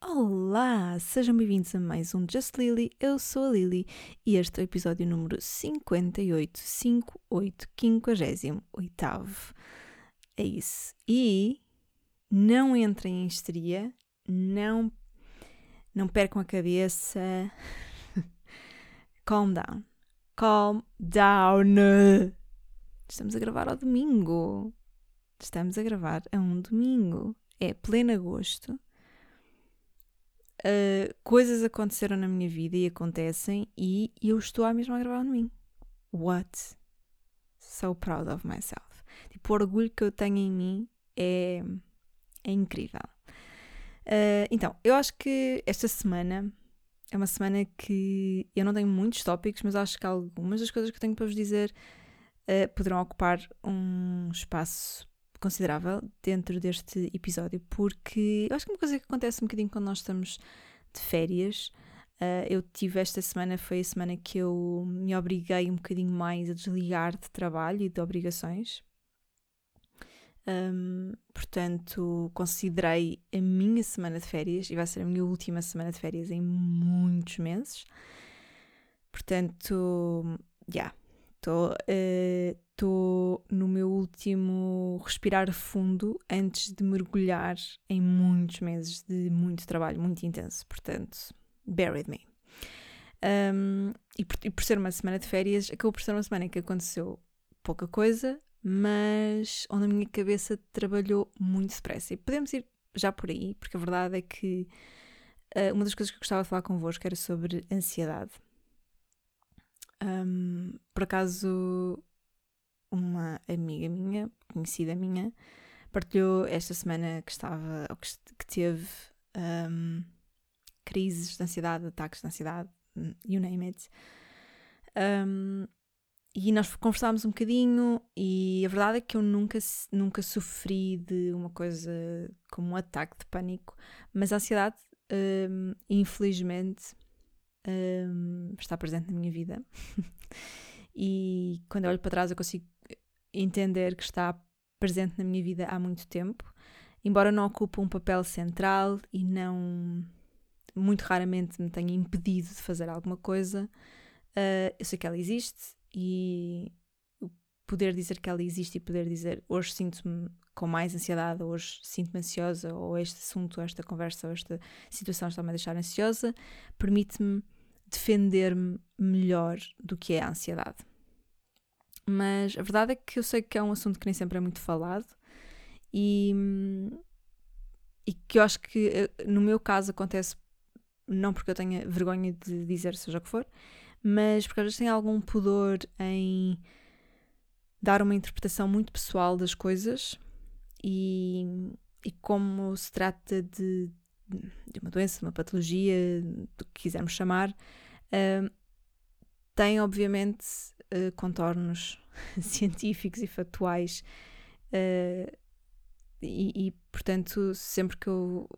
Olá, sejam bem-vindos a mais um Just Lily. Eu sou a Lily e este é o episódio número 58, 58, 58. É isso. E não entrem em histeria, não, não percam a cabeça. Calm down. Calm down. Estamos a gravar ao domingo. Estamos a gravar a um domingo. É pleno agosto uh, coisas aconteceram na minha vida e acontecem e eu estou à mesma a gravar no mim. What? So proud of myself. Tipo, o orgulho que eu tenho em mim é, é incrível. Uh, então, eu acho que esta semana é uma semana que eu não tenho muitos tópicos, mas acho que algumas das coisas que eu tenho para vos dizer uh, poderão ocupar um espaço considerável dentro deste episódio, porque eu acho que uma coisa que acontece um bocadinho quando nós estamos de férias. Uh, eu tive esta semana, foi a semana que eu me obriguei um bocadinho mais a desligar de trabalho e de obrigações. Um, portanto, considerei a minha semana de férias e vai ser a minha última semana de férias em muitos meses. Portanto, já, yeah, estou uh, no meu último respirar fundo antes de mergulhar em muitos meses de muito trabalho, muito intenso. Portanto, bear with me. Um, e, por, e por ser uma semana de férias, acabou por ser uma semana em que aconteceu pouca coisa, mas onde a minha cabeça trabalhou muito depressa. E podemos ir já por aí, porque a verdade é que uh, uma das coisas que eu gostava de falar convosco era sobre ansiedade. Um, por acaso, uma amiga minha, conhecida minha, partilhou esta semana que estava, ou que, que teve um, crises de ansiedade, ataques de ansiedade, you name it. Um, e nós conversámos um bocadinho e a verdade é que eu nunca, nunca sofri de uma coisa como um ataque de pânico, mas a ansiedade, um, infelizmente, está presente na minha vida. e quando eu olho para trás eu consigo entender que está presente na minha vida há muito tempo, embora não ocupe um papel central e não muito raramente me tenha impedido de fazer alguma coisa, uh, eu sei que ela existe e poder dizer que ela existe e poder dizer hoje sinto-me com mais ansiedade, hoje sinto-me ansiosa, ou este assunto, ou esta conversa, ou esta situação está-me a deixar ansiosa, permite-me defender-me melhor do que é a ansiedade. Mas a verdade é que eu sei que é um assunto que nem sempre é muito falado e, e que eu acho que eh, no meu caso acontece não porque eu tenha vergonha de dizer seja o que for, mas porque às vezes tenho algum pudor em dar uma interpretação muito pessoal das coisas e, e como se trata de, de uma doença, de uma patologia, do que quisermos chamar, uh, tem obviamente uh, contornos científicos e factuais. Uh, e, e, portanto, sempre que eu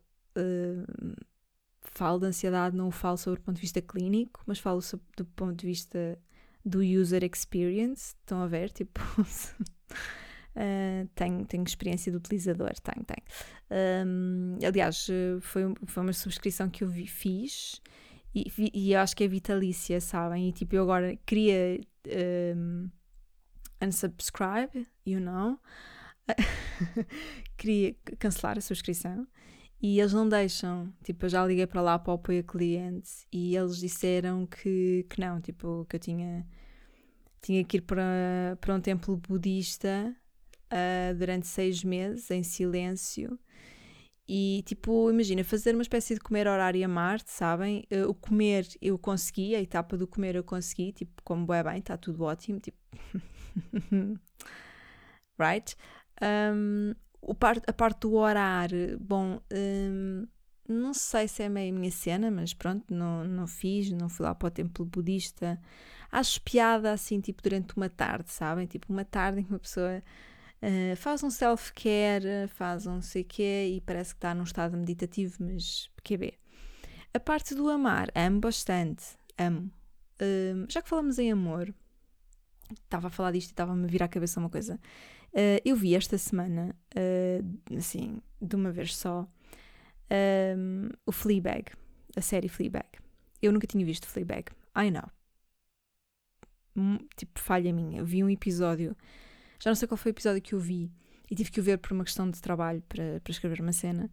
falo de ansiedade, não o falo sobre o ponto de vista clínico, mas falo sobre, do ponto de vista do user experience. Estão a ver? Tipo. Uh, tenho, tenho experiência de utilizador, tenho, tenho. Um, aliás, foi, foi uma subscrição que eu vi, fiz e, e acho que é vitalícia, sabem? E tipo, eu agora queria um, unsubscribe, you know? queria cancelar a subscrição e eles não deixam. Tipo, eu já liguei para lá para o apoio a clientes e eles disseram que, que não, tipo, que eu tinha, tinha que ir para, para um templo budista uh, durante seis meses em silêncio. E tipo, imagina, fazer uma espécie de comer horário a Marte, sabem? Uh, o comer eu consegui, a etapa do comer eu consegui, tipo, como bem bem, está tudo ótimo, tipo. right? Um, o part, a parte do orar, bom, um, não sei se é meio a minha cena, mas pronto, não, não fiz, não fui lá para o templo budista. Acho piada assim, tipo, durante uma tarde, sabem? Tipo, uma tarde em que uma pessoa Uh, faz um self-care, faz um sei quê e parece que está num estado meditativo, mas QB. A parte do amar, amo bastante, amo. Uh, já que falamos em amor, estava a falar disto e estava-me a vir à cabeça uma coisa. Uh, eu vi esta semana, assim, de uma vez só, um, o Fleabag, a série Fleabag. Eu nunca tinha visto Fleabag. I know. Tipo, falha minha. Vi um episódio, já não sei qual foi o episódio que eu vi, e tive que o ver por uma questão de trabalho para, para escrever uma cena.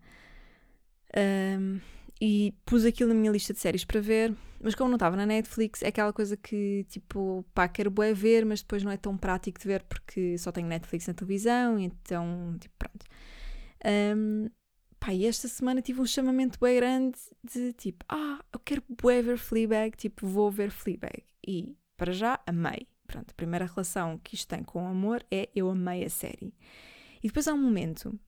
Um, e pus aquilo na minha lista de séries para ver, mas como não estava na Netflix, é aquela coisa que tipo, pá, quero bué ver, mas depois não é tão prático de ver porque só tenho Netflix na televisão, então, tipo, pronto. Um, pá, e esta semana tive um chamamento bué grande de tipo, ah, eu quero bué ver Fleabag, tipo, vou ver Fleabag. E, para já, amei. Pronto, a primeira relação que isto tem com o amor é eu amei a série. E depois há um momento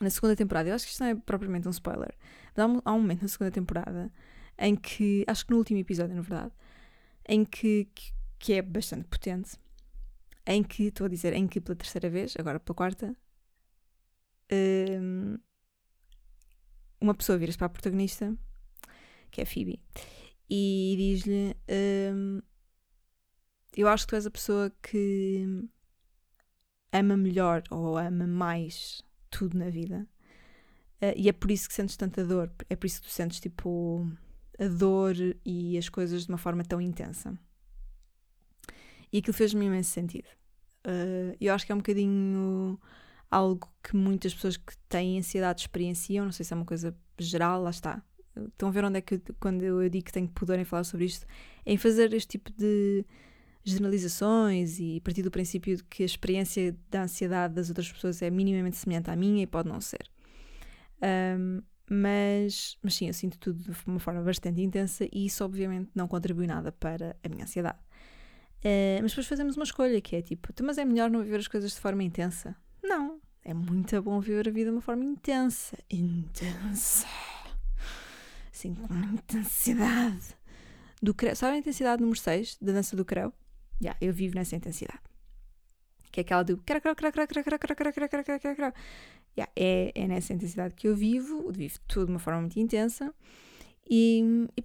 na segunda temporada, eu acho que isto não é propriamente um spoiler, mas há um, há um momento na segunda temporada em que, acho que no último episódio, na verdade, em que, que, que é bastante potente, em que, estou a dizer, em que pela terceira vez, agora pela quarta, um, uma pessoa vira-se para a protagonista, que é a Phoebe, e diz-lhe: um, Eu acho que tu és a pessoa que ama melhor ou ama mais tudo na vida. Uh, e é por isso que sentes tanta dor, é por isso que tu sentes tipo a dor e as coisas de uma forma tão intensa. E aquilo fez-me imenso sentido. Uh, eu acho que é um bocadinho algo que muitas pessoas que têm ansiedade experienciam, não sei se é uma coisa geral, lá está. Estão a ver onde é que quando eu digo que tenho poder em falar sobre isto, é em fazer este tipo de generalizações e partir do princípio de que a experiência da ansiedade das outras pessoas é minimamente semelhante à minha e pode não ser. Um, mas, mas sim, eu sinto tudo de uma forma bastante intensa e isso obviamente não contribui nada para a minha ansiedade. Uh, mas depois fazemos uma escolha que é tipo, então, mas é melhor não viver as coisas de forma intensa? Não, é muito bom viver a vida de uma forma intensa. Intensa. Assim, com intensidade. Do. Sabe a intensidade número 6 da dança do creu? Yeah, eu vivo nessa intensidade. Que é aquela do. Yeah, é, é nessa intensidade que eu vivo, vivo tudo de uma forma muito intensa e, e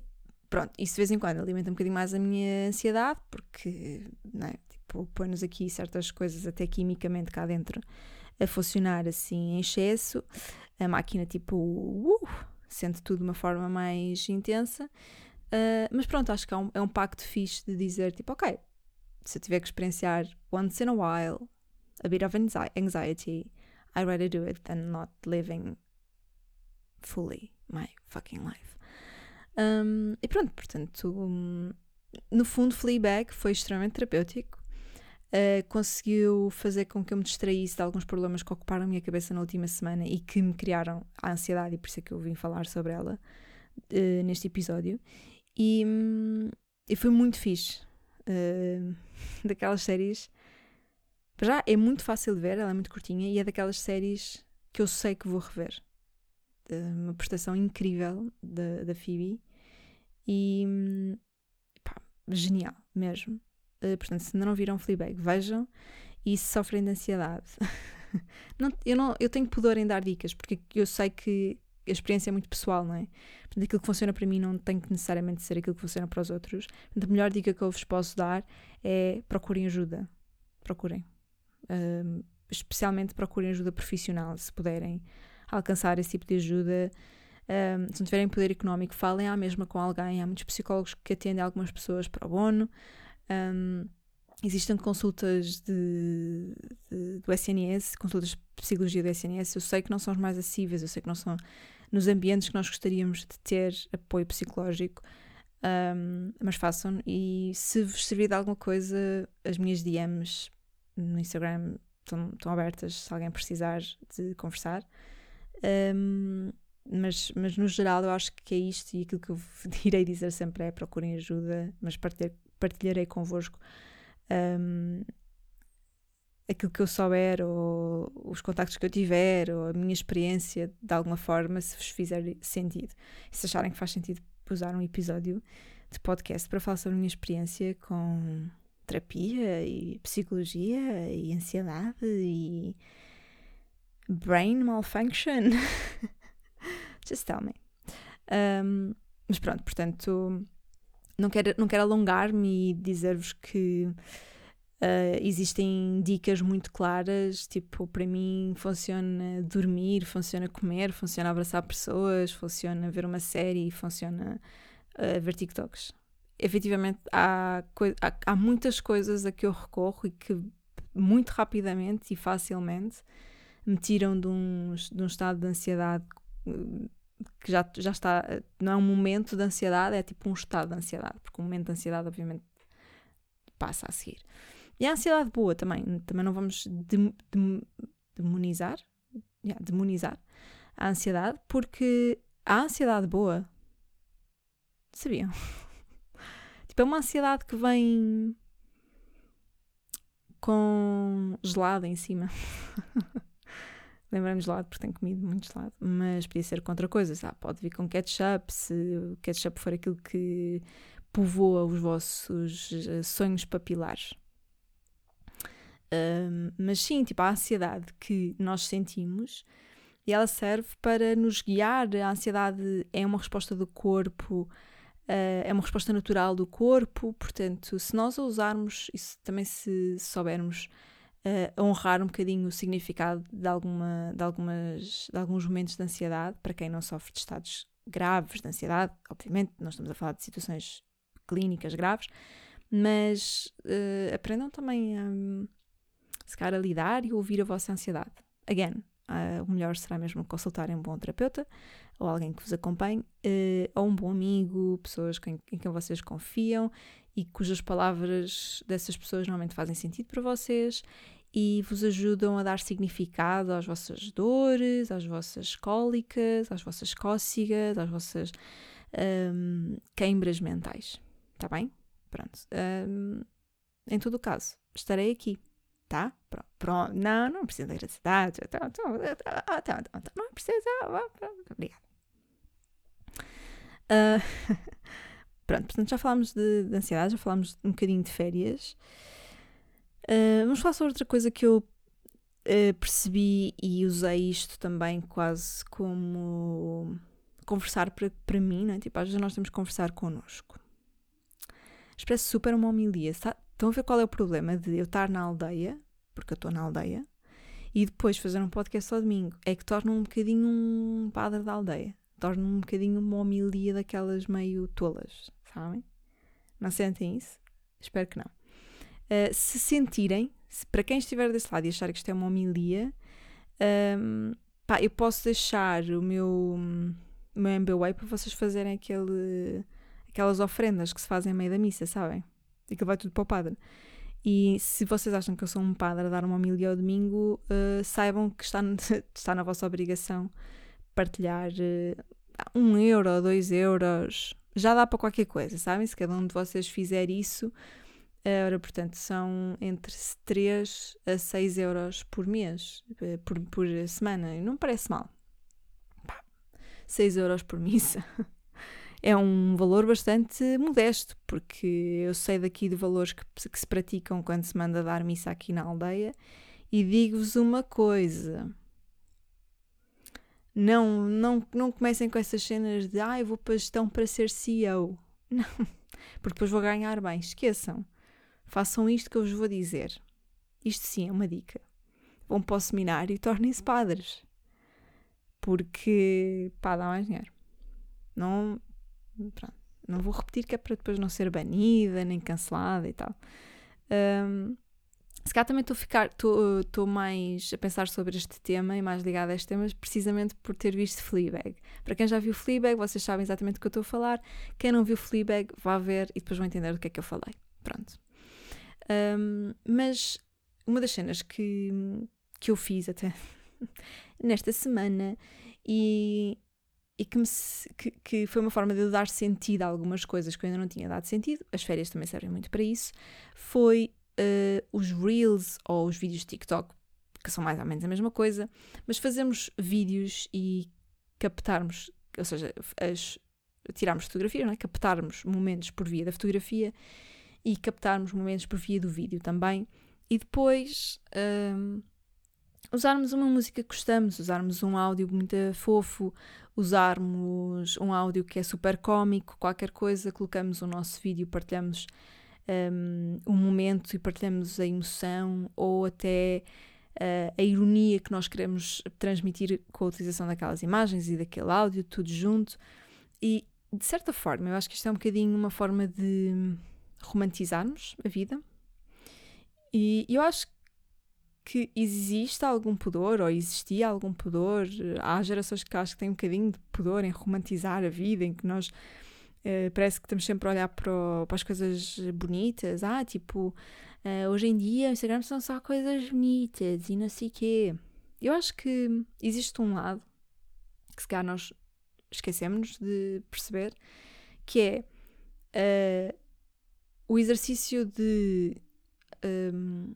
pronto, isso de vez em quando alimenta um bocadinho mais a minha ansiedade, porque não é? tipo, põe-nos aqui certas coisas, até quimicamente cá dentro, a funcionar assim em excesso. A máquina, tipo, uh, sente tudo de uma forma mais intensa. Uh, mas pronto, acho que é um, é um pacto fixe de dizer, tipo, ok, se eu tiver que experienciar once in a while a bit of anxiety, I'd rather do it than not living fully my fucking life. Um, e pronto, portanto, um, no fundo, Fleabag foi extremamente terapêutico. Uh, conseguiu fazer com que eu me distraísse de alguns problemas que ocuparam a minha cabeça na última semana e que me criaram a ansiedade, e por isso é que eu vim falar sobre ela uh, neste episódio. E, um, e foi muito fixe. Uh, daquelas séries. Já é muito fácil de ver, ela é muito curtinha e é daquelas séries que eu sei que vou rever. uma prestação incrível da, da Phoebe e pá, genial mesmo. Uh, portanto, se ainda não viram Fleabag, vejam e se sofrem de ansiedade. não, eu, não, eu tenho pudor em dar dicas porque eu sei que a experiência é muito pessoal, não é? Portanto, aquilo que funciona para mim não tem que necessariamente ser aquilo que funciona para os outros. Portanto, a melhor dica que eu vos posso dar é procurem ajuda. Procurem. Especialmente procurem ajuda profissional, se puderem alcançar esse tipo de ajuda. Um, se não tiverem poder económico, falem à mesma com alguém. Há muitos psicólogos que atendem algumas pessoas para o bono. Um, existem consultas de, de, do SNS, consultas de psicologia do SNS. Eu sei que não são as mais acessíveis, eu sei que não são nos ambientes que nós gostaríamos de ter apoio psicológico, um, mas façam. E se vos servir de alguma coisa, as minhas DMs no Instagram estão, estão abertas se alguém precisar de conversar. Um, mas, mas no geral eu acho que é isto e aquilo que eu irei dizer sempre é procurem ajuda, mas partilhar, partilharei convosco um, aquilo que eu souber, ou os contactos que eu tiver, ou a minha experiência de alguma forma, se vos fizer sentido. E se acharem que faz sentido usar um episódio de podcast para falar sobre a minha experiência com terapia e psicologia e ansiedade e brain malfunction. Just tell me. Um, mas pronto, portanto, não quero, não quero alongar-me e dizer-vos que Uh, existem dicas muito claras, tipo, para mim funciona dormir, funciona comer, funciona abraçar pessoas, funciona ver uma série, funciona uh, ver TikToks. Efetivamente, há, há, há, muitas coisas a que eu recorro e que muito rapidamente e facilmente me tiram de um, de um estado de ansiedade que já, já está, não é um momento de ansiedade, é tipo um estado de ansiedade, porque o momento de ansiedade, obviamente, passa a seguir. E a ansiedade boa também, também não vamos dem, dem, demonizar, yeah, demonizar a ansiedade, porque a ansiedade boa, sabiam? tipo, é uma ansiedade que vem com gelado em cima. Lembrando gelado porque tenho comido muito gelado, mas podia ser contra coisas. Ah, pode vir com ketchup, se o ketchup for aquilo que povoa os vossos eh, sonhos papilares. Mas sim, tipo, a ansiedade que nós sentimos e ela serve para nos guiar. A ansiedade é uma resposta do corpo, uh, é uma resposta natural do corpo, portanto, se nós a usarmos e também se soubermos uh, honrar um bocadinho o significado de, alguma, de, algumas, de alguns momentos de ansiedade, para quem não sofre de estados graves de ansiedade, obviamente, nós estamos a falar de situações clínicas graves, mas uh, aprendam também a se calhar a lidar e ouvir a vossa ansiedade. Again, uh, o melhor será mesmo consultarem um bom terapeuta ou alguém que vos acompanhe, uh, ou um bom amigo, pessoas em, em quem vocês confiam e cujas palavras dessas pessoas normalmente fazem sentido para vocês e vos ajudam a dar significado às vossas dores, às vossas cólicas, às vossas cócegas, às vossas um, queimbras mentais. Está bem? Pronto. Um, em todo o caso, estarei aqui tá? Pronto, pronto. Não, não precisa de gracidade. Então, então, então, não precisa. Obrigada. Uh, pronto, portanto, já falámos de, de, ansiedade, já falámos um bocadinho de férias. Uh, vamos falar sobre outra coisa que eu uh, percebi e usei isto também quase como conversar para mim, não é? Tipo, às vezes nós temos que conversar connosco. Expresso super uma homilia. Estão a ver qual é o problema de eu estar na aldeia, porque eu estou na aldeia, e depois fazer um podcast ao domingo? É que torna um bocadinho um padre da aldeia. Torna um bocadinho uma homilia daquelas meio tolas, sabem? Não sentem isso? Espero que não. Uh, se sentirem, se, para quem estiver desse lado e achar que isto é uma homilia, um, pá, eu posso deixar o meu, meu MBWay para vocês fazerem aquele, aquelas ofrendas que se fazem no meio da missa, sabem? E que vai tudo para o padre. E se vocês acham que eu sou um padre a dar uma homilia ao domingo, uh, saibam que está, está na vossa obrigação partilhar uh, um euro, dois euros, já dá para qualquer coisa, sabem? Se cada um de vocês fizer isso, uh, ora, portanto, são entre 3 a 6 euros por mês, por, por semana, não parece mal. Pá, 6 euros por missa. é um valor bastante modesto, porque eu sei daqui de valores que, que se praticam quando se manda dar missa aqui na aldeia, e digo-vos uma coisa. Não, não, não comecem com essas cenas de ah, vou para a gestão para ser CEO. Não, porque depois vou ganhar bem. Esqueçam. Façam isto que eu vos vou dizer. Isto sim é uma dica. Vão para o seminário e tornem-se padres. Porque, pá, dá mais dinheiro. Não, Pronto. Não vou repetir que é para depois não ser banida nem cancelada e tal. Um, se calhar também estou a ficar, estou mais a pensar sobre este tema e mais ligada a este tema precisamente por ter visto Fleabag. Para quem já viu Fleabag, vocês sabem exatamente do que eu estou a falar. Quem não viu Fleabag, vá ver e depois vão entender do que é que eu falei. Pronto. Um, mas uma das cenas que, que eu fiz até nesta semana e e que, me, que, que, foi uma forma de eu dar sentido a algumas coisas que eu ainda não tinha dado sentido, as férias também servem muito para isso, foi uh, os Reels ou os vídeos de TikTok, que são mais ou menos a mesma coisa, mas fazermos vídeos e captarmos, ou seja, as, tirarmos fotografias, é? captarmos momentos por via da fotografia e captarmos momentos por via do vídeo também, e depois. Uh, usarmos uma música que gostamos, usarmos um áudio muito fofo, usarmos um áudio que é super cómico, qualquer coisa, colocamos o nosso vídeo, partilhamos um, o momento e partilhamos a emoção ou até uh, a ironia que nós queremos transmitir com a utilização daquelas imagens e daquele áudio, tudo junto. E de certa forma, eu acho que isto é um bocadinho uma forma de romantizarmos a vida. E eu acho que existe algum pudor, ou existia algum pudor. Há gerações que acho que têm um bocadinho de pudor em romantizar a vida, em que nós uh, parece que estamos sempre a olhar para, o, para as coisas bonitas. Ah, tipo, uh, hoje em dia o Instagram são só coisas bonitas e não sei quê. Eu acho que existe um lado que se calhar nós esquecemos de perceber, que é uh, o exercício de um,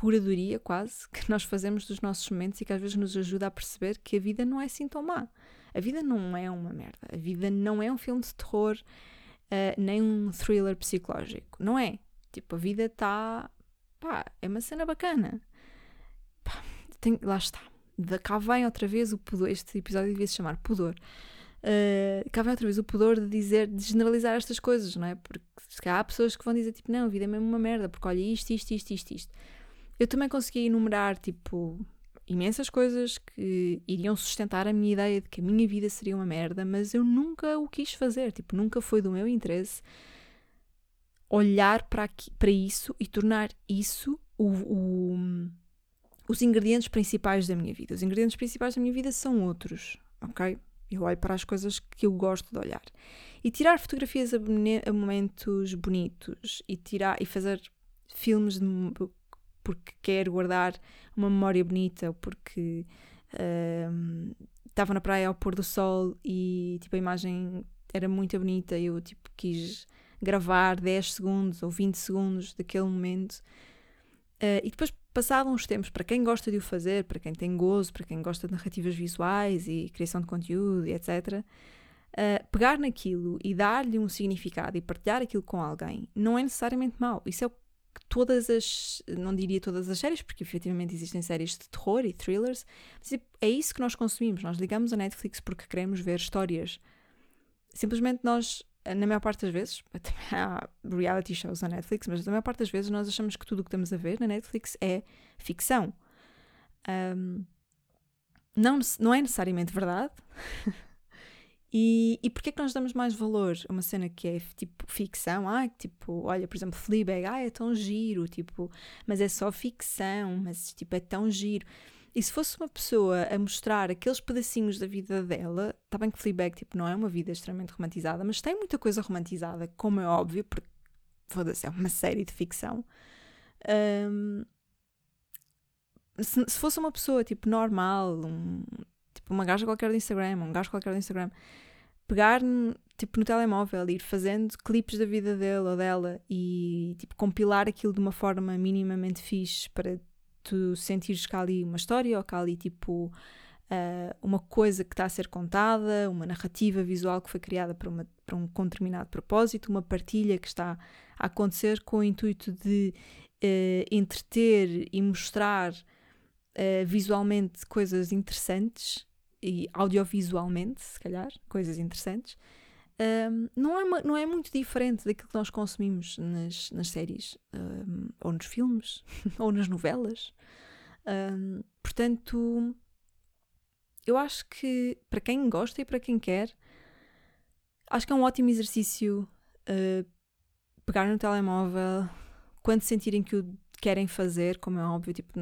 curadoria, quase, que nós fazemos dos nossos momentos e que às vezes nos ajuda a perceber que a vida não é assim tão má. A vida não é uma merda. A vida não é um filme de terror, uh, nem um thriller psicológico. Não é. Tipo, a vida está. pá, é uma cena bacana. Pá, tem, lá está. De cá vem outra vez o pudor. Este episódio devia se chamar Pudor. Uh, cá vem outra vez o pudor de dizer, de generalizar estas coisas, não é? Porque se há pessoas que vão dizer tipo, não, a vida é mesmo uma merda, porque olha isto, isto, isto, isto, isto. Eu também consegui enumerar, tipo, imensas coisas que iriam sustentar a minha ideia de que a minha vida seria uma merda, mas eu nunca o quis fazer, tipo, nunca foi do meu interesse olhar para, para isso e tornar isso o, o, os ingredientes principais da minha vida. Os ingredientes principais da minha vida são outros, ok? Eu olho para as coisas que eu gosto de olhar. E tirar fotografias a, a momentos bonitos e tirar e fazer filmes de, porque quero guardar uma memória bonita ou porque uh, estava na praia ao pôr do sol e tipo a imagem era muito bonita e eu tipo quis gravar 10 segundos ou 20 segundos daquele momento. Uh, e depois, passado uns tempos, para quem gosta de o fazer, para quem tem gozo, para quem gosta de narrativas visuais e criação de conteúdo e etc., uh, pegar naquilo e dar-lhe um significado e partilhar aquilo com alguém não é necessariamente mau. Isso é o que todas as, não diria todas as séries, porque efetivamente existem séries de terror e thrillers, mas é isso que nós consumimos. Nós ligamos a Netflix porque queremos ver histórias. Simplesmente nós na maior parte das vezes, há reality shows na Netflix, mas na maior parte das vezes nós achamos que tudo o que estamos a ver na Netflix é ficção. Um, não, não é necessariamente verdade. e, e porquê é que nós damos mais valor a uma cena que é tipo ficção? Ah, tipo, olha, por exemplo, Fleabag, ah, é tão giro, tipo, mas é só ficção, mas tipo, é tão giro. E se fosse uma pessoa a mostrar aqueles pedacinhos da vida dela, está bem que Fleabag tipo, não é uma vida extremamente romantizada, mas tem muita coisa romantizada, como é óbvio, porque foda-se, é uma série de ficção. Um, se, se, fosse uma pessoa tipo normal, um, tipo uma gaja qualquer do Instagram, um gajo qualquer do Instagram, pegar tipo no telemóvel e ir fazendo clipes da vida dele ou dela e tipo compilar aquilo de uma forma minimamente fixe para tu sentires que há ali uma história ou que há ali tipo uh, uma coisa que está a ser contada, uma narrativa visual que foi criada para, uma, para um determinado propósito, uma partilha que está a acontecer com o intuito de uh, entreter e mostrar uh, visualmente coisas interessantes e audiovisualmente, se calhar, coisas interessantes um, não, é não é muito diferente daquilo que nós consumimos nas, nas séries, um, ou nos filmes, ou nas novelas. Um, portanto, eu acho que para quem gosta e para quem quer, acho que é um ótimo exercício uh, pegar no telemóvel quando sentirem que o querem fazer, como é óbvio, tipo,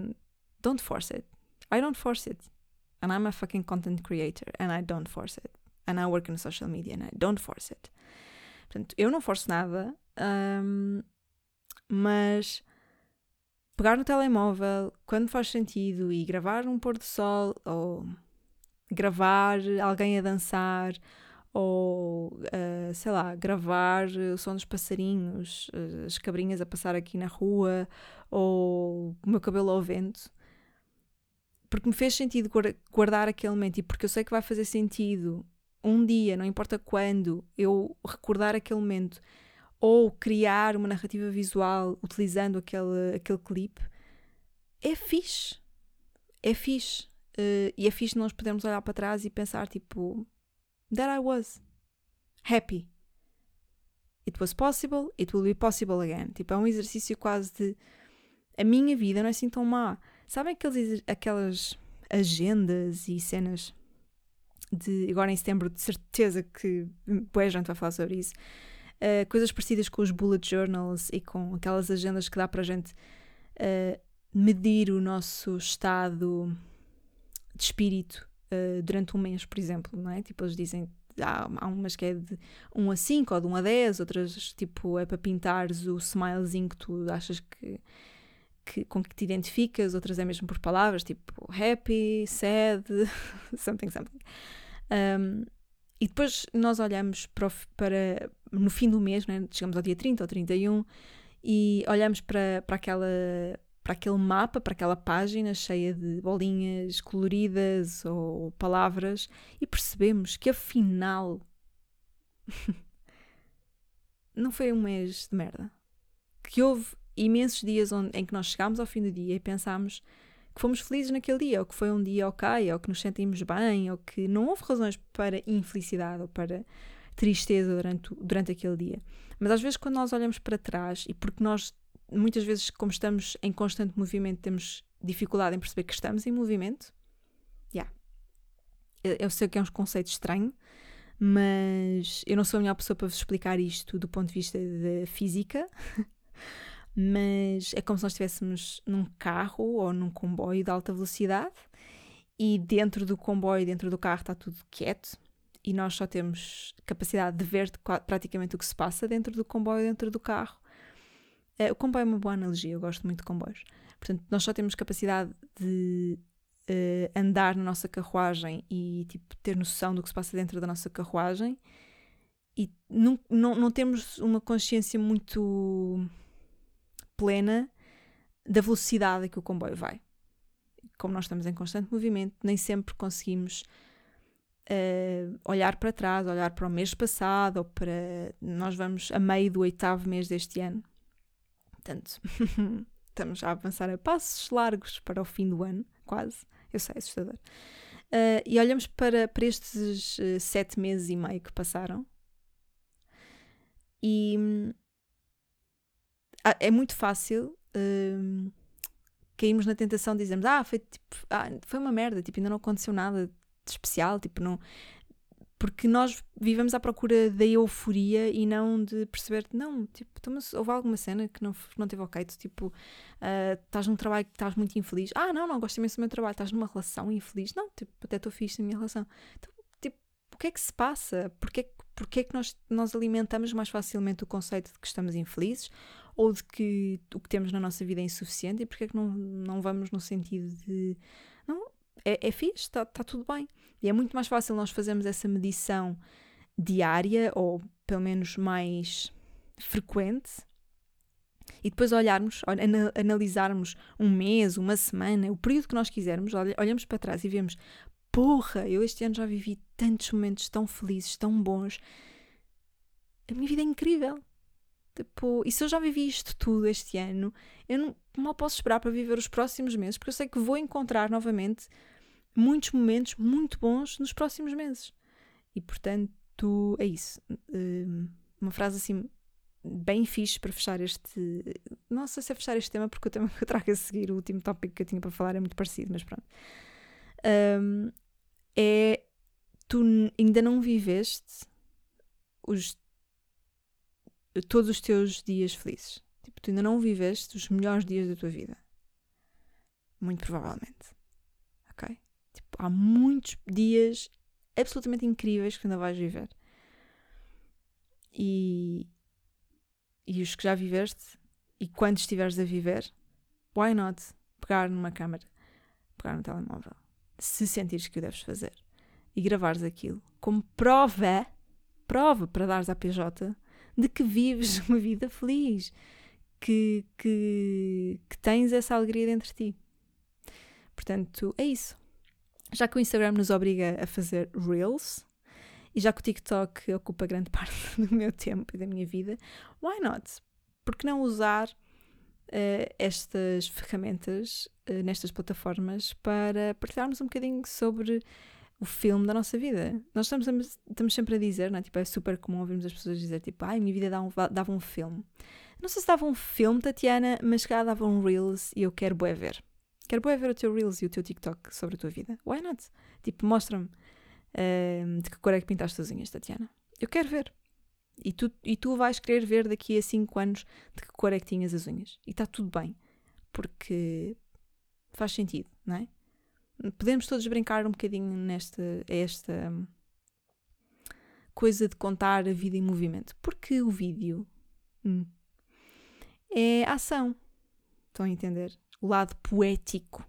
don't force it. I don't force it. And I'm a fucking content creator and I don't force it and I work in social media and I don't force it. Portanto, eu não forço nada, um, mas pegar no telemóvel quando faz sentido e gravar um pôr do sol ou gravar alguém a dançar ou uh, sei lá, gravar o som dos passarinhos, uh, as cabrinhas a passar aqui na rua ou o meu cabelo ao vento. Porque me fez sentido guardar aquele momento e porque eu sei que vai fazer sentido um dia, não importa quando, eu recordar aquele momento ou criar uma narrativa visual utilizando aquele, aquele clipe, é fixe. É fixe. Uh, e é fixe nós podermos olhar para trás e pensar, tipo, there I was. Happy. It was possible, it will be possible again. Tipo, é um exercício quase de a minha vida não é assim tão má. Sabem aqueles, aquelas agendas e cenas de agora em setembro, de certeza que boa gente vai falar sobre isso. Uh, coisas parecidas com os bullet journals e com aquelas agendas que dá para a gente uh, medir o nosso estado de espírito uh, durante um mês, por exemplo, não é? Tipo, eles dizem há, há umas que é de 1 a 5 ou de 1 a 10, outras tipo é para pintares o smilezinho que tu achas que, que com que te identificas, outras é mesmo por palavras, tipo happy, sad, something, something. Um, e depois nós olhamos para, para, no fim do mês, né? chegamos ao dia 30 ou 31, e olhamos para, para aquela para aquele mapa, para aquela página cheia de bolinhas coloridas ou palavras e percebemos que afinal não foi um mês de merda. Que houve imensos dias onde, em que nós chegámos ao fim do dia e pensámos que fomos felizes naquele dia, ou que foi um dia ok, ou que nos sentimos bem, ou que não houve razões para infelicidade ou para tristeza durante, durante aquele dia. Mas às vezes, quando nós olhamos para trás, e porque nós muitas vezes, como estamos em constante movimento, temos dificuldade em perceber que estamos em movimento. Yeah. Eu sei que é um conceito estranho, mas eu não sou a melhor pessoa para vos explicar isto do ponto de vista da física. mas é como se nós estivéssemos num carro ou num comboio de alta velocidade e dentro do comboio, dentro do carro, está tudo quieto e nós só temos capacidade de ver praticamente o que se passa dentro do comboio, dentro do carro Uh, o comboio é uma boa analogia, eu gosto muito de comboios. Portanto, nós só temos capacidade de uh, andar na nossa carruagem e tipo, ter noção do que se passa dentro da nossa carruagem e não, não, não temos uma consciência muito plena da velocidade a que o comboio vai. Como nós estamos em constante movimento, nem sempre conseguimos uh, olhar para trás, olhar para o mês passado ou para. Nós vamos a meio do oitavo mês deste ano Portanto, estamos a avançar a passos largos para o fim do ano, quase. Eu sei, é assustador. Uh, e olhamos para, para estes uh, sete meses e meio que passaram e uh, é muito fácil uh, cairmos na tentação de dizermos ah, foi, tipo, ah, foi uma merda, tipo, ainda não aconteceu nada de especial, tipo, não, porque nós vivemos à procura da euforia e não de perceber, não, tipo, então, mas houve alguma cena que não, não teve ok, tu, tipo, uh, estás num trabalho que estás muito infeliz, ah, não, não, gosto imenso do meu trabalho, estás numa relação infeliz, não, tipo, até estou fixe na minha relação. Então, tipo, o que é que se passa? Porquê, porquê é que nós, nós alimentamos mais facilmente o conceito de que estamos infelizes ou de que o que temos na nossa vida é insuficiente e porquê é que não, não vamos no sentido de, não, é, é fixe, está tá tudo bem. E é muito mais fácil nós fazermos essa medição diária ou pelo menos mais frequente e depois olharmos, analisarmos um mês, uma semana, o período que nós quisermos, olhamos para trás e vemos: porra, eu este ano já vivi tantos momentos tão felizes, tão bons. A minha vida é incrível. Tipo, e se eu já vivi isto tudo este ano, eu não, mal posso esperar para viver os próximos meses, porque eu sei que vou encontrar novamente muitos momentos muito bons nos próximos meses. E portanto, é isso. Hum, uma frase assim bem fixe para fechar este. Não sei se é fechar este tema, porque o tema que eu trago a seguir, o último tópico que eu tinha para falar é muito parecido, mas pronto. Um, é. Tu ainda não viveste os, todos os teus dias felizes. Tipo, tu ainda não viveste os melhores dias da tua vida. Muito provavelmente. Ok? Tipo, há muitos dias absolutamente incríveis que ainda vais viver. E, e os que já viveste, e quando estiveres a viver, why not pegar numa câmera, pegar no telemóvel, se sentires que o deves fazer, e gravares aquilo como prova, prova para dares à PJ de que vives uma vida feliz, que, que, que tens essa alegria dentro de ti. Portanto, é isso. Já que o Instagram nos obriga a fazer Reels e já que o TikTok ocupa grande parte do meu tempo e da minha vida, why not? Por que não usar uh, estas ferramentas uh, nestas plataformas para partilharmos um bocadinho sobre o filme da nossa vida. Nós estamos, estamos sempre a dizer, não é? Tipo, é super comum ouvirmos as pessoas dizer, tipo, ai, minha vida dava um, dava um filme. Não sei se dava um filme, Tatiana, mas calhar dava um Reels e eu quero bué ver. Quero bué ver o teu Reels e o teu TikTok sobre a tua vida. Why not? Tipo, mostra-me uh, de que cor é que pintaste as unhas, Tatiana. Eu quero ver. E tu, e tu vais querer ver daqui a 5 anos de que cor é que tinhas as unhas. E está tudo bem. Porque faz sentido, não é? Podemos todos brincar um bocadinho nesta esta coisa de contar a vida em movimento. Porque o vídeo hum, é ação. Estão a entender? O lado poético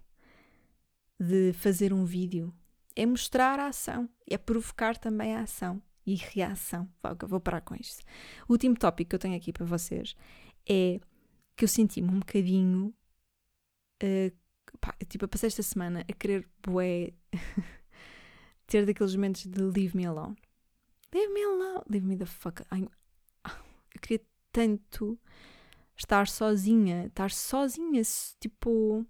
de fazer um vídeo é mostrar a ação, é provocar também a ação e reação. Vou parar com isto. O último tópico que eu tenho aqui para vocês é que eu senti-me um bocadinho. Uh, pá, tipo, eu passei esta semana a querer bué, ter daqueles momentos de leave me alone. Leave me alone. Leave me the fuck. I'm... Eu queria tanto estar sozinha, estar sozinha, tipo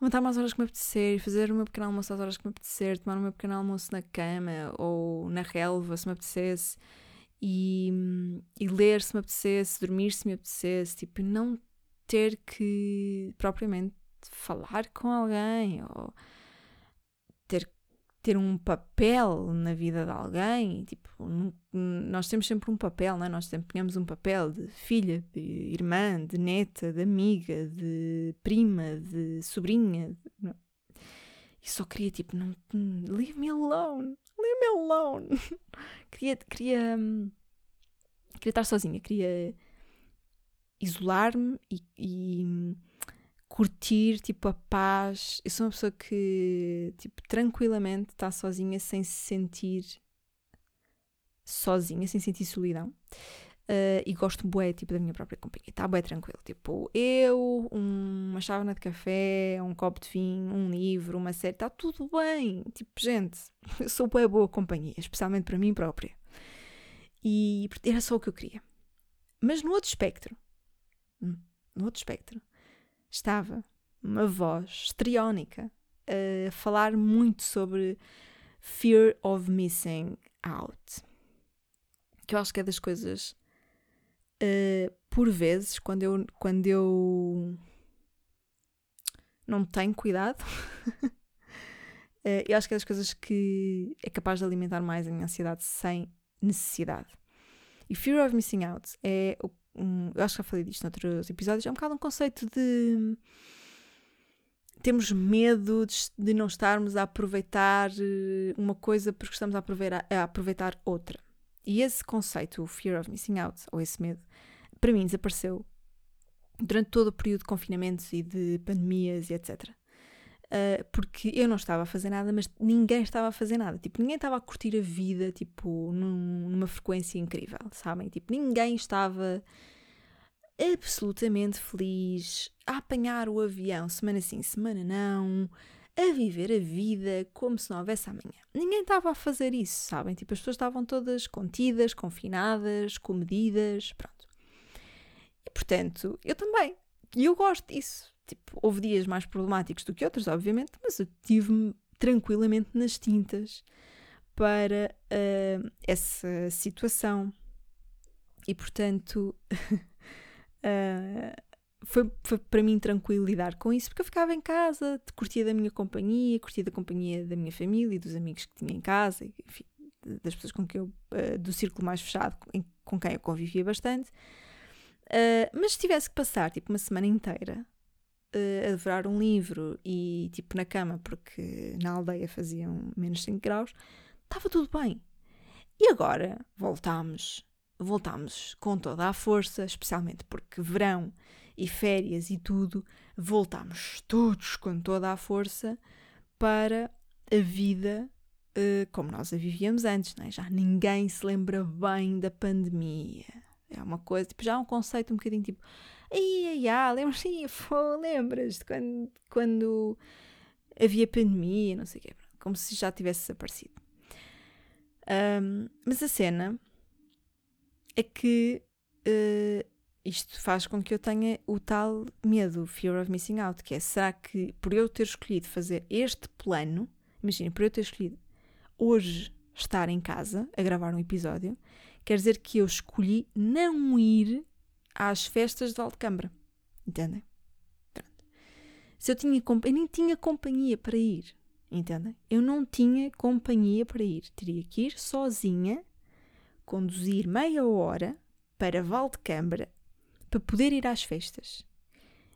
levantar mais horas que me apetecer, fazer o meu pequeno almoço às horas que me apetecer, tomar o meu pequeno almoço na cama ou na relva se me apetecesse e, e ler se me apetecesse, dormir se me apetecesse, tipo, não ter que propriamente falar com alguém ou ter um papel na vida de alguém, tipo, nós temos sempre um papel, não é? Nós desempenhamos um papel de filha, de irmã, de neta, de amiga, de prima, de sobrinha. De... E só queria, tipo, não, leave me alone, leave me alone. queria, queria, queria estar sozinha, queria isolar-me e, e curtir, tipo, a paz. Eu sou uma pessoa que, tipo, tranquilamente está sozinha sem se sentir sozinha, sem sentir solidão. Uh, e gosto bué, tipo, da minha própria companhia. Está bué tranquilo. Tipo, eu, um, uma chávena de café, um copo de vinho, um livro, uma série, está tudo bem. Tipo, gente, eu sou bué boa companhia, especialmente para mim própria. E era só o que eu queria. Mas no outro espectro, hum, no outro espectro, estava uma voz estriónica a falar muito sobre fear of missing out. Que eu acho que é das coisas, uh, por vezes, quando eu, quando eu não tenho cuidado, uh, eu acho que é das coisas que é capaz de alimentar mais a minha ansiedade sem necessidade. E fear of missing out é o um, eu acho que já falei disto noutros episódios, é um bocado um conceito de temos medo de, de, não estarmos a aproveitar eh, uma coisa porque estamos a aproveitar, a aproveitar outra. E esse conceito, o fear of missing out, ou esse medo, para mim desapareceu durante todo o período de confinamentos e de pandemias e etc. Uh, porque eu não estava a fazer nada, mas ninguém estava a fazer nada. Tipo, ninguém estava a curtir a vida, tipo, num, numa frequência incrível, sabem? Tipo, ninguém estava absolutamente feliz a apanhar o avião semana sim, semana não, a viver a vida como se não houvesse amanhã. Ninguém estava a fazer isso, sabem? Tipo, as pessoas estavam todas contidas, confinadas, comedidas, pronto. E portanto, eu também. E eu gosto disso. Tipo, houve dias mais problemáticos do que outros, obviamente, mas eu tive-me tranquilamente nas tintas para uh, essa situação. E portanto, uh, foi, foi para mim tranquilo lidar com isso, porque eu ficava em casa, curtia da minha companhia, curtia da companhia da minha família e dos amigos que tinha em casa, enfim, das pessoas com quem eu, uh, do círculo mais fechado, com quem eu convivia bastante. mas se tivesse que passar tipo uma semana inteira uh, a devorar um livro e tipo na cama, porque na aldeia faziam menos 5 graus, estava tudo bem. E agora voltámos, voltámos com toda a força, especialmente porque verão e férias e tudo, voltámos todos com toda a força para a vida uh, como nós a vivíamos antes, não é? Já ninguém se lembra bem da pandemia. É uma coisa, tipo, já é um conceito um bocadinho tipo, Ai, ai, ai, lembras? Sim, lembras de quando, quando havia pandemia, não sei o quê. Como se já tivesse desaparecido. Um, mas a cena é que uh, isto faz com que eu tenha o tal medo, fear of missing out, que é será que por eu ter escolhido fazer este plano, imaginem, por eu ter escolhido hoje estar em casa a gravar um episódio, quer dizer que eu escolhi não ir às festas de Valdecambra. Entendem? Pronto. Se eu tinha eu nem tinha companhia para ir. Entendem? Eu não tinha companhia para ir. Teria que ir sozinha, conduzir meia hora para Valdecambra para poder ir às festas.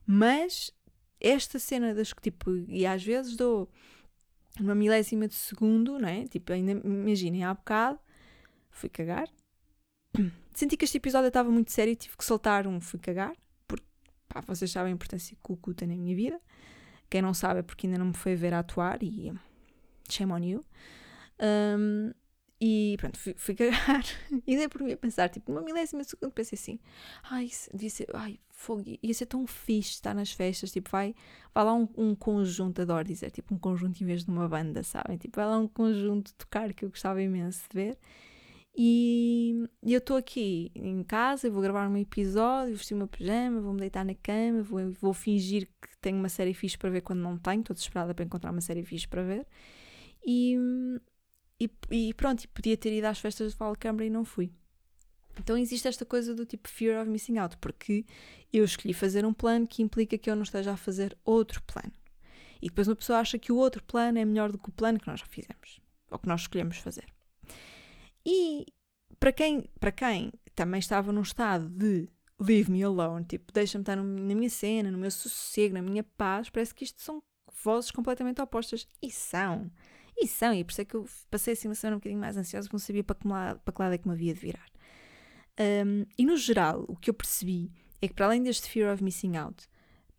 Mas esta cena das que, tipo, e às vezes dou uma milésima de segundo, não é? Tipo, ainda imaginem, há bocado fui cagar. Senti que este episódio estava muito sério e tive que soltar um fui cagar, porque pá, vocês sabem a importância que o cu tem na minha vida. Quem não sabe é porque ainda não me foi ver atuar e shame on you. Um, e pronto, fui, fui cagar e dei por mim a pensar, tipo, numa milésima de segundo pensei assim, ai, devia ser, ai, fogo, ia ser tão fixe estar nas festas, tipo, vai, vai lá um, um conjunto, adoro dizer, tipo, um conjunto em vez de uma banda, sabem? Tipo, vai lá um conjunto tocar que eu gostava imenso de ver. E, e eu estou aqui em casa, eu vou gravar um episódio, vestir o meu pijama, vou-me deitar na cama, vou, vou fingir que tenho uma série fixe para ver quando não tenho, estou desesperada para encontrar uma série fixe para ver. E, e, e pronto, podia ter ido às festas de Valcambra e não fui. Então existe esta coisa do tipo fear of missing out, porque eu escolhi fazer um plano que implica que eu não esteja a fazer outro plano. E depois uma pessoa acha que o outro plano é melhor do que o plano que nós já fizemos, ou que nós escolhemos fazer. E para quem, para quem também estava num estado de leave me alone, tipo, deixa-me estar na minha cena, no meu sossego, na minha paz, parece que isto são vozes completamente opostas. E são. E são, e por isso é que eu passei assim uma semana um bocadinho mais ansiosa, porque não sabia para que, lado, para que lado é que me havia de virar. Um, e no geral, o que eu percebi é que para além deste fear of missing out,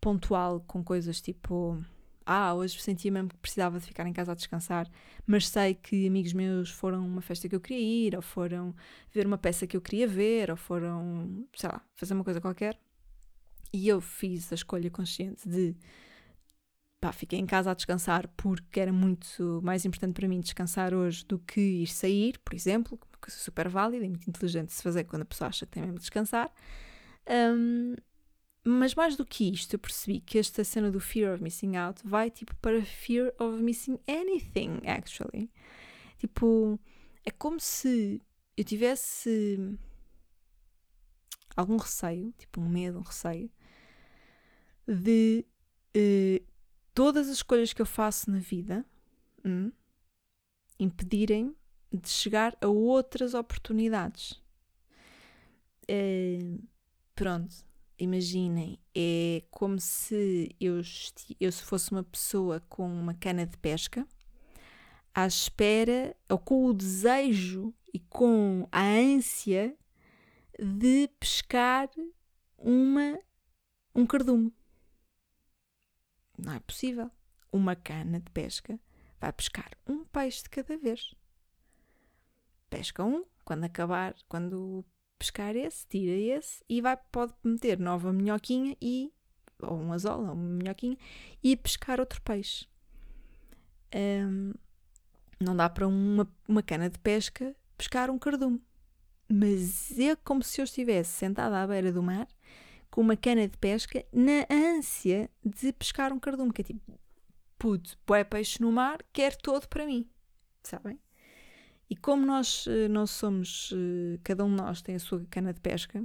pontual com coisas tipo ah, hoje sentia mesmo que precisava de ficar em casa a descansar, mas sei que amigos meus foram a uma festa que eu queria ir, ou foram ver uma peça que eu queria ver, ou foram, sei lá, fazer uma coisa qualquer. E eu fiz a escolha consciente de pá, fiquei em casa a descansar porque era muito mais importante para mim descansar hoje do que ir sair, por exemplo, uma coisa super válida e muito inteligente de se fazer quando a pessoa acha que tem mesmo de descansar. Um, mas mais do que isto, eu percebi que esta cena do fear of missing out vai tipo para fear of missing anything, actually. Tipo, é como se eu tivesse algum receio, tipo um medo, um receio, de uh, todas as escolhas que eu faço na vida hum, impedirem de chegar a outras oportunidades. Uh, pronto, imaginem, é como se eu, eu fosse uma pessoa com uma cana de pesca à espera, ou com o desejo e com a ânsia de pescar uma, um cardume. Não é possível. Uma cana de pesca vai pescar um peixe de cada vez. Pesca um, quando acabar, quando pescar esse, tira esse e vai, pode meter nova minhoquinha e ou um anzol, ou uma minhoquinha e pescar outro peixe. Um, não dá para uma, uma cana de pesca pescar um cardume. Mas é como se eu estivesse sentada à beira do mar com uma cana de pesca na ânsia de pescar um cardume, que é tipo, puto, é peixe no mar, quer todo para mim. Sabem? E como nós eh, não somos, eh, cada um de nós tem a sua cana de pesca,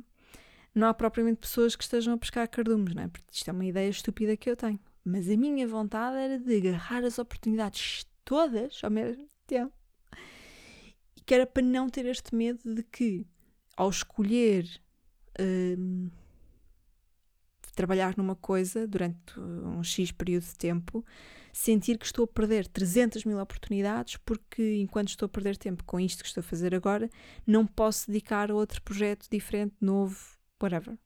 não há propriamente pessoas que estejam a pescar cardumes, não é? Porque isto é uma ideia estúpida que eu tenho. Mas a minha vontade era de agarrar as oportunidades todas ao mesmo tempo. E que era para não ter este medo de que, ao escolher hum, trabalhar numa coisa durante um X período de tempo, sentir que estou a perder 300 mil oportunidades porque enquanto estou a perder tempo com isto que estou a fazer agora, não posso dedicar a outro projeto diferente, novo, whatever.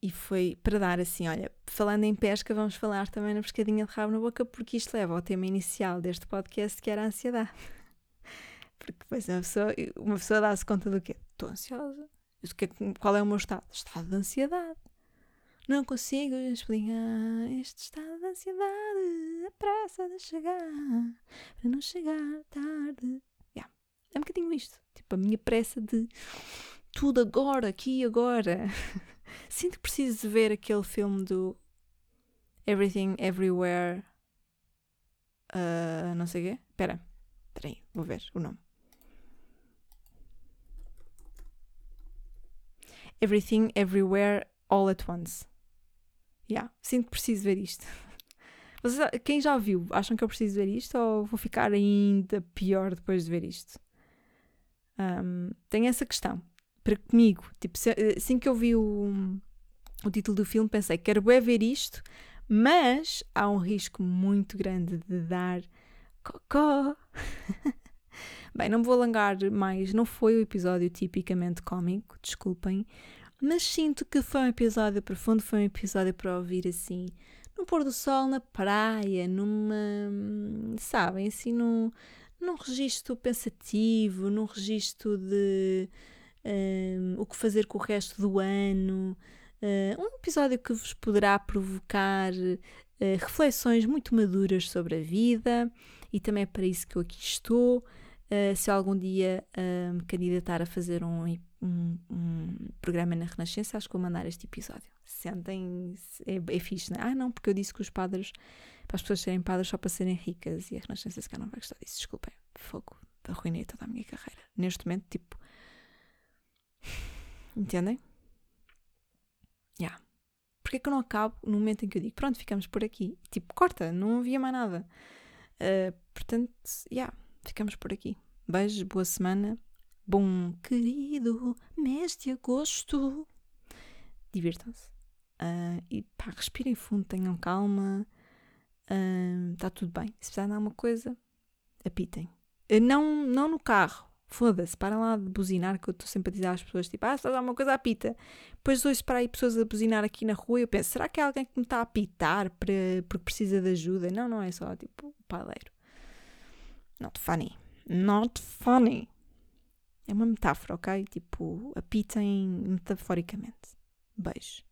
E foi para dar assim, olha, falando em pesca, vamos falar também na pescadinha de rabo na boca, porque isto leva ao tema inicial deste podcast, que era a ansiedade. Porque depois uma pessoa, uma pessoa dá-se conta do quê? Estou ansiosa. Qual é o meu estado? Estado de ansiedade. Não consigo explicar este estado de ansiedade, a pressa de chegar, para não chegar tarde. Yeah. É um bocadinho isto. Tipo, a minha pressa de tudo agora, aqui e agora. Sinto que preciso de ver aquele filme do Everything Everywhere uh, não sei o quê. Espera, espera aí, vou ver o nome. Everything, Everywhere, All at Once. Yeah, sinto que preciso ver isto. Vocês, quem já viu, acham que eu preciso ver isto ou vou ficar ainda pior depois de ver isto? Um, tem essa questão. Para comigo, tipo, se, assim que eu vi o, o título do filme, pensei, quero bem ver isto, mas há um risco muito grande de dar cocó. Bem, não me vou alongar mais, não foi o episódio tipicamente cómico, desculpem, mas sinto que foi um episódio profundo, foi um episódio para ouvir assim, no pôr do sol, na praia, numa. sabem, assim, num, num registro pensativo, num registro de um, o que fazer com o resto do ano. Uh, um episódio que vos poderá provocar uh, reflexões muito maduras sobre a vida e também é para isso que eu aqui estou. Uh, se algum dia me candidatar a fazer um, um, um, programa na Renascença, acho que vou mandar este episódio. Sentem, é, é fixe, não é? Ah, não, porque eu disse que os padres, para as pessoas serem padres só para serem ricas e a Renascença se calhar não vai gostar disso, desculpem, fogo, arruinei toda a minha carreira. Neste momento, tipo. Entendem? Já. Yeah. Porque é que eu não acabo no momento em que eu digo, pronto, ficamos por aqui? Tipo, corta, não havia mais nada. Uh, portanto, já. Yeah ficamos por aqui. Beijos, boa semana. Bom, querido mês de agosto. Divirtam-se. Uh, e pá, respirem fundo, tenham calma. Está ah, uh, tudo bem. Se precisarem de alguma coisa, apitem. Uh, não, não no carro. Foda-se, para lá de buzinar, que eu estou sempre a dizer às pessoas, tipo, ah, se alguma coisa, apita. Depois ouço para aí pessoas a buzinar aqui na rua e eu penso, será que é alguém que me está a apitar para, porque precisa de ajuda? Não, não é só, tipo, o paleiro. Not funny. Not funny. É uma metáfora, ok? Tipo, apitem metaforicamente. Beijo.